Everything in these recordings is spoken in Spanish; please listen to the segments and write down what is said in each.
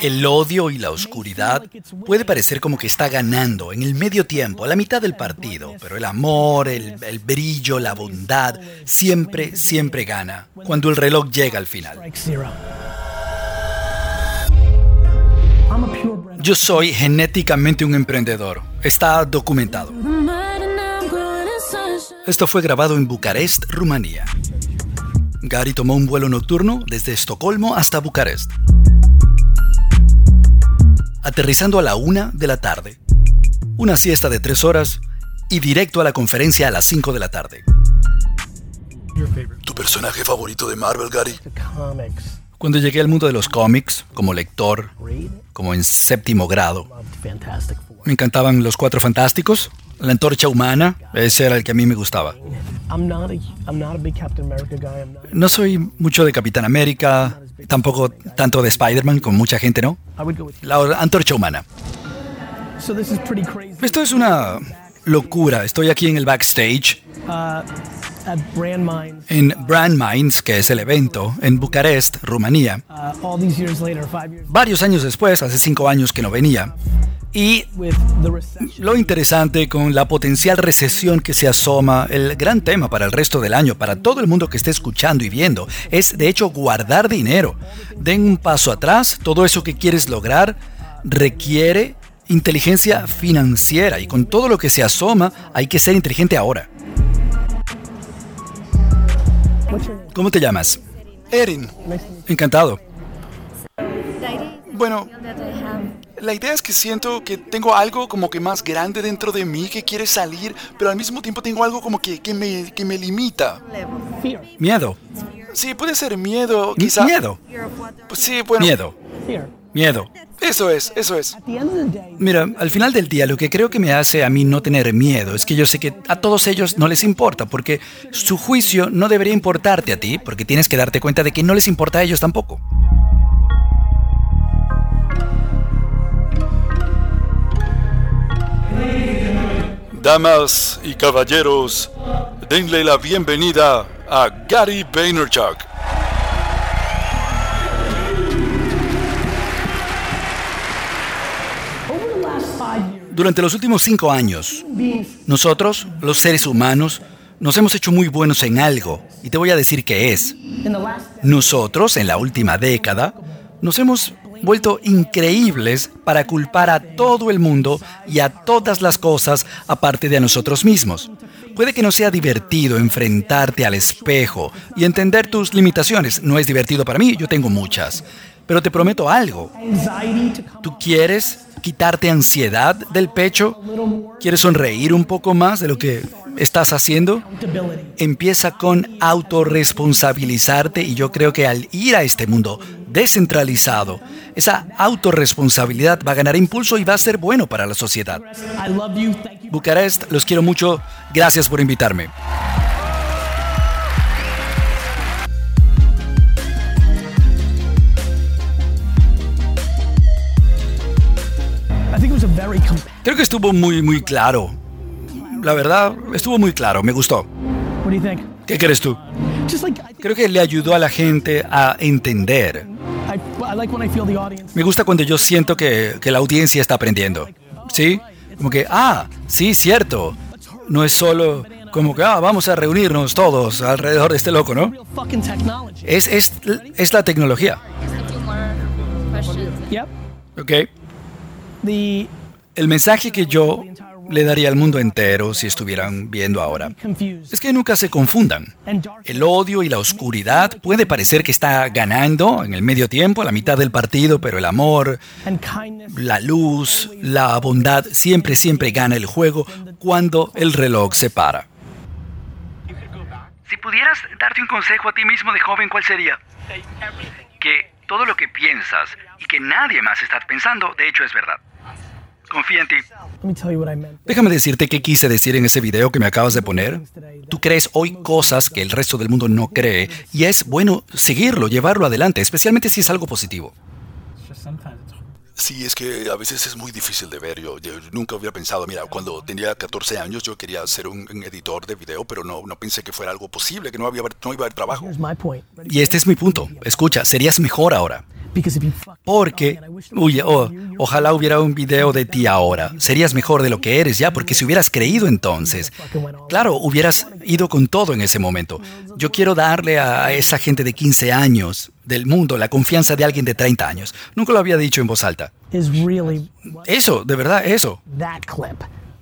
El odio y la oscuridad puede parecer como que está ganando en el medio tiempo, a la mitad del partido, pero el amor, el, el, brillo, la bondad, siempre, siempre gana cuando el reloj llega al final. Yo soy genéticamente un emprendedor. Está documentado. Esto fue grabado en Bucarest, Rumanía. Gary tomó un vuelo nocturno desde Estocolmo hasta Bucarest aterrizando a la una de la tarde. Una siesta de tres horas y directo a la conferencia a las 5 de la tarde. ¿Tu personaje favorito de Marvel, Gary? Cuando llegué al mundo de los cómics, como lector, como en séptimo grado, me encantaban los Cuatro Fantásticos, la Antorcha Humana, ese era el que a mí me gustaba. No soy mucho de Capitán América, tampoco tanto de Spider-Man, con mucha gente, ¿no? La Antorcha Humana. Esto es una locura. Estoy aquí en el backstage. En Brand Minds, que es el evento, en Bucarest, Rumanía. Varios años después, hace cinco años que no venía. Y lo interesante con la potencial recesión que se asoma, el gran tema para el resto del año, para todo el mundo que esté escuchando y viendo, es de hecho guardar dinero. Den un paso atrás, todo eso que quieres lograr requiere inteligencia financiera y con todo lo que se asoma hay que ser inteligente ahora. ¿Cómo te llamas? Erin. Encantado. Bueno, la idea es que siento que tengo algo como que más grande dentro de mí que quiere salir, pero al mismo tiempo tengo algo como que, que, me, que me limita. Miedo. Sí, puede ser miedo, quizá. Miedo. Pues sí, bueno. Miedo. Miedo. Eso es, eso es. Mira, al final del día lo que creo que me hace a mí no tener miedo es que yo sé que a todos ellos no les importa, porque su juicio no debería importarte a ti, porque tienes que darte cuenta de que no les importa a ellos tampoco. Damas y caballeros, denle la bienvenida a Gary Vaynerchuk. Durante los últimos cinco años, nosotros, los seres humanos, nos hemos hecho muy buenos en algo, y te voy a decir qué es. Nosotros, en la última década, nos hemos vuelto increíbles para culpar a todo el mundo y a todas las cosas aparte de a nosotros mismos. Puede que no sea divertido enfrentarte al espejo y entender tus limitaciones. No es divertido para mí, yo tengo muchas. Pero te prometo algo. ¿Tú quieres quitarte ansiedad del pecho? ¿Quieres sonreír un poco más de lo que estás haciendo? Empieza con autorresponsabilizarte y yo creo que al ir a este mundo descentralizado, esa autorresponsabilidad va a ganar impulso y va a ser bueno para la sociedad. Bucarest, los quiero mucho. Gracias por invitarme. Creo que estuvo muy, muy claro. La verdad, estuvo muy claro, me gustó. ¿Qué crees tú? Creo que le ayudó a la gente a entender. Me gusta cuando yo siento que, que la audiencia está aprendiendo. ¿Sí? Como que, ah, sí, cierto. No es solo como que, ah, vamos a reunirnos todos alrededor de este loco, ¿no? Es, es, es la tecnología. Ok. El mensaje que yo le daría al mundo entero si estuvieran viendo ahora es que nunca se confundan. El odio y la oscuridad puede parecer que está ganando en el medio tiempo, a la mitad del partido, pero el amor, la luz, la bondad siempre, siempre gana el juego cuando el reloj se para. Si pudieras darte un consejo a ti mismo de joven, ¿cuál sería? Que todo lo que piensas y que nadie más está pensando, de hecho es verdad. Confía en ti. Déjame decirte qué quise decir en ese video que me acabas de poner. Tú crees hoy cosas que el resto del mundo no cree y es bueno seguirlo, llevarlo adelante, especialmente si es algo positivo. Sí, es que a veces es muy difícil de ver. Yo, nunca hubiera pensado, mira, cuando tenía 14 años yo quería ser un, editor de video, pero no, no pensé que fuera algo posible, que no, había, no iba a haber trabajo. Y este es mi punto. Escucha, serías mejor ahora. Porque, uy, oh, ojalá hubiera un video de ti ahora. Serías mejor de lo que eres ya, porque si hubieras creído entonces, claro, hubieras ido con todo en ese momento. Yo quiero darle a esa gente de 15 años del mundo la confianza de alguien de 30 años. Nunca lo había dicho en voz alta. Eso, de verdad, eso.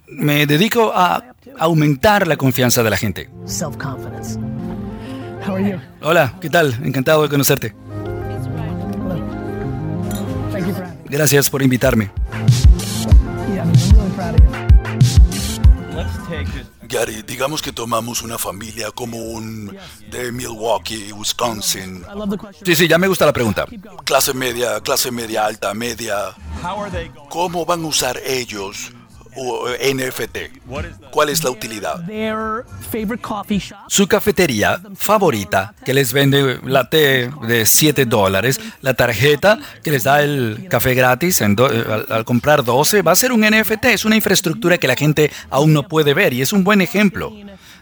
Me dedico a aumentar la confianza de la gente. Hola, ¿qué tal? Encantado de conocerte. Gracias por invitarme. Gary, digamos que tomamos una familia común de Milwaukee, Wisconsin. Sí, sí, ya me gusta la pregunta. Clase media, clase media alta, media. ¿Cómo van a usar ellos NFT. ¿Cuál es la utilidad? Su cafetería favorita, que les vende la té de 7 dólares, la tarjeta que les da el café gratis al, al, comprar 12, va a ser un NFT. Es una infraestructura que la gente aún no puede ver y es un buen ejemplo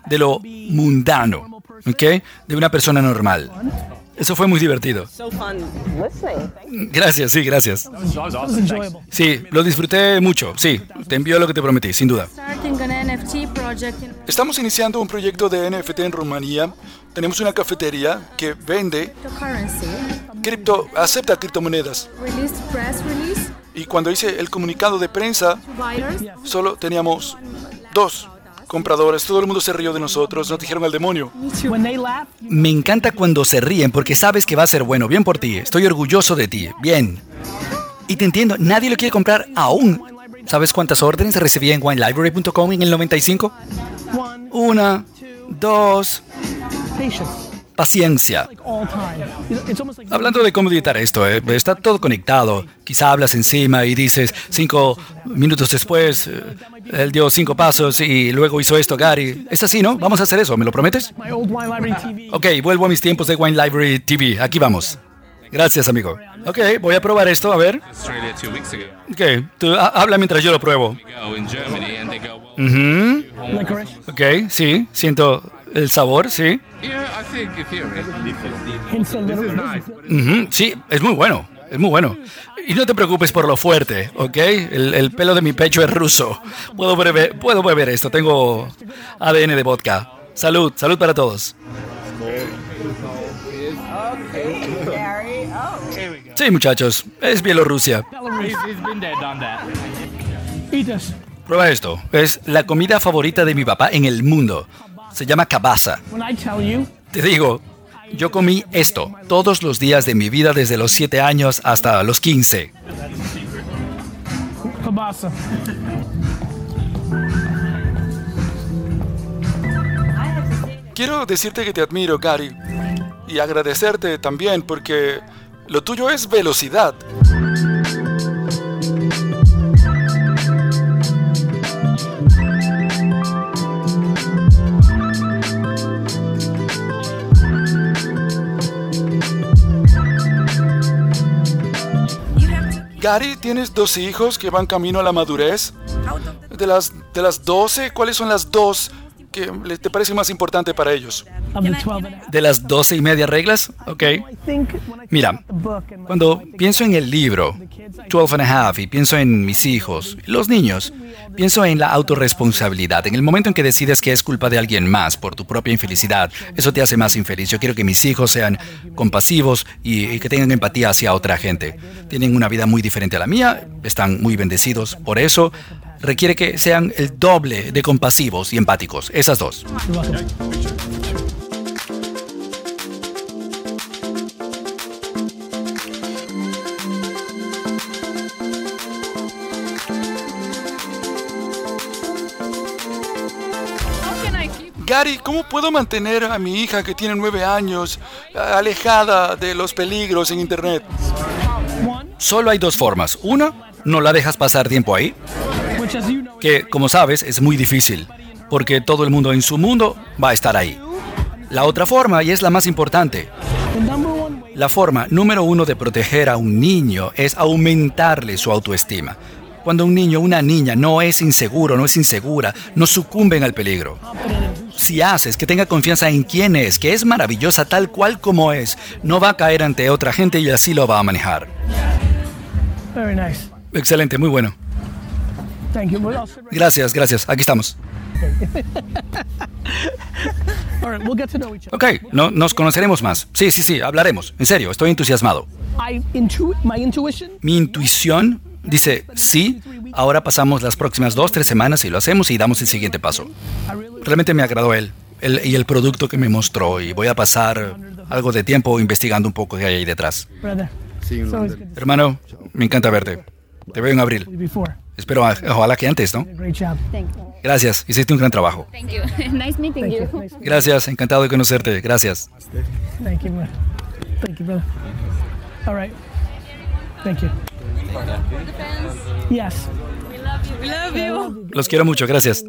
de lo mundano, ¿ok? De una persona normal. Eso fue muy divertido. Gracias, sí, gracias. Sí, lo disfruté mucho, sí. Te envío lo que te prometí, sin duda. Estamos iniciando un proyecto de NFT en Rumanía. Tenemos una cafetería que vende cripto, acepta criptomonedas. Y cuando hice el comunicado de prensa, solo teníamos dos compradores, todo el mundo se rió de nosotros, nos dijeron al demonio. Me encanta cuando se ríen porque sabes que va a ser bueno, bien por ti, estoy orgulloso de ti, bien. Y te entiendo, nadie lo quiere comprar aún. ¿Sabes cuántas órdenes recibí en winelibrary.com en el 95? Una, dos paciencia. Hablando de cómo editar esto, eh, está todo conectado. Quizá hablas encima y dices cinco minutos después, eh, él dio cinco pasos y luego hizo esto, Gary. Es así, ¿no? Vamos a hacer eso, ¿me lo prometes? Ok, vuelvo a mis tiempos de Wine Library TV. Aquí vamos. Gracias, amigo. Ok, voy a probar esto, a ver. Ok, tú habla mientras yo lo pruebo. Ok, sí, siento el sabor, sí. sí, es muy bueno, es muy bueno. Y no te preocupes por lo fuerte, ¿ok? El, pelo de mi pecho es ruso. Puedo beber, puedo beber esto, tengo ADN de vodka. Salud, salud para todos. Sí, muchachos, es Bielorrusia. Prueba esto, es la comida favorita de mi papá en el mundo. Se llama cabaza. Te digo, yo comí esto todos los días de mi vida desde los 7 años hasta los 15. Quiero decirte que te admiro, Gary, y agradecerte también porque lo tuyo es velocidad. Gary, ¿tienes dos hijos que van camino a la madurez? De las, de las 12, ¿cuáles son las dos que te parece más importante para ellos? De las doce y media reglas, ok. Mira, cuando pienso en el libro, 12 and a half, y pienso en mis hijos, los niños, pienso en la autorresponsabilidad. En el momento en que decides que es culpa de alguien más por tu propia infelicidad, eso te hace más infeliz. Yo quiero que mis hijos sean compasivos y, y que tengan empatía hacia otra gente. Tienen una vida muy diferente a la mía, están muy bendecidos por eso requiere que sean el doble de compasivos y empáticos, esas dos. Gary, ¿cómo puedo mantener a mi hija que tiene nueve años alejada de los peligros en Internet? Solo hay dos formas. Una, no la dejas pasar tiempo ahí. Que, como sabes, es muy difícil, porque todo el mundo en su mundo va a estar ahí. La otra forma, y es la más importante, la forma número uno de proteger a un niño es aumentarle su autoestima. Cuando un niño una niña no es inseguro, no es insegura, no sucumben al peligro si haces que tenga confianza en quién es, que es maravillosa tal cual como es, no va a caer ante otra gente y así lo va a manejar. Excelente, muy bueno. Gracias, gracias. Aquí estamos. Ok, no, nos conoceremos más. Sí, sí, sí, hablaremos. En serio, estoy entusiasmado. Mi intuición dice, sí, ahora pasamos las próximas dos, tres semanas y lo hacemos y damos el siguiente paso. Realmente me agradó él, y el producto que me mostró y voy a pasar algo de tiempo investigando un poco qué hay ahí detrás. Hermano, me encanta verte. Te veo en abril. Espero, ojalá que antes, ¿no? Gracias, hiciste un gran trabajo. Gracias, encantado de conocerte. Gracias. Los quiero mucho, gracias.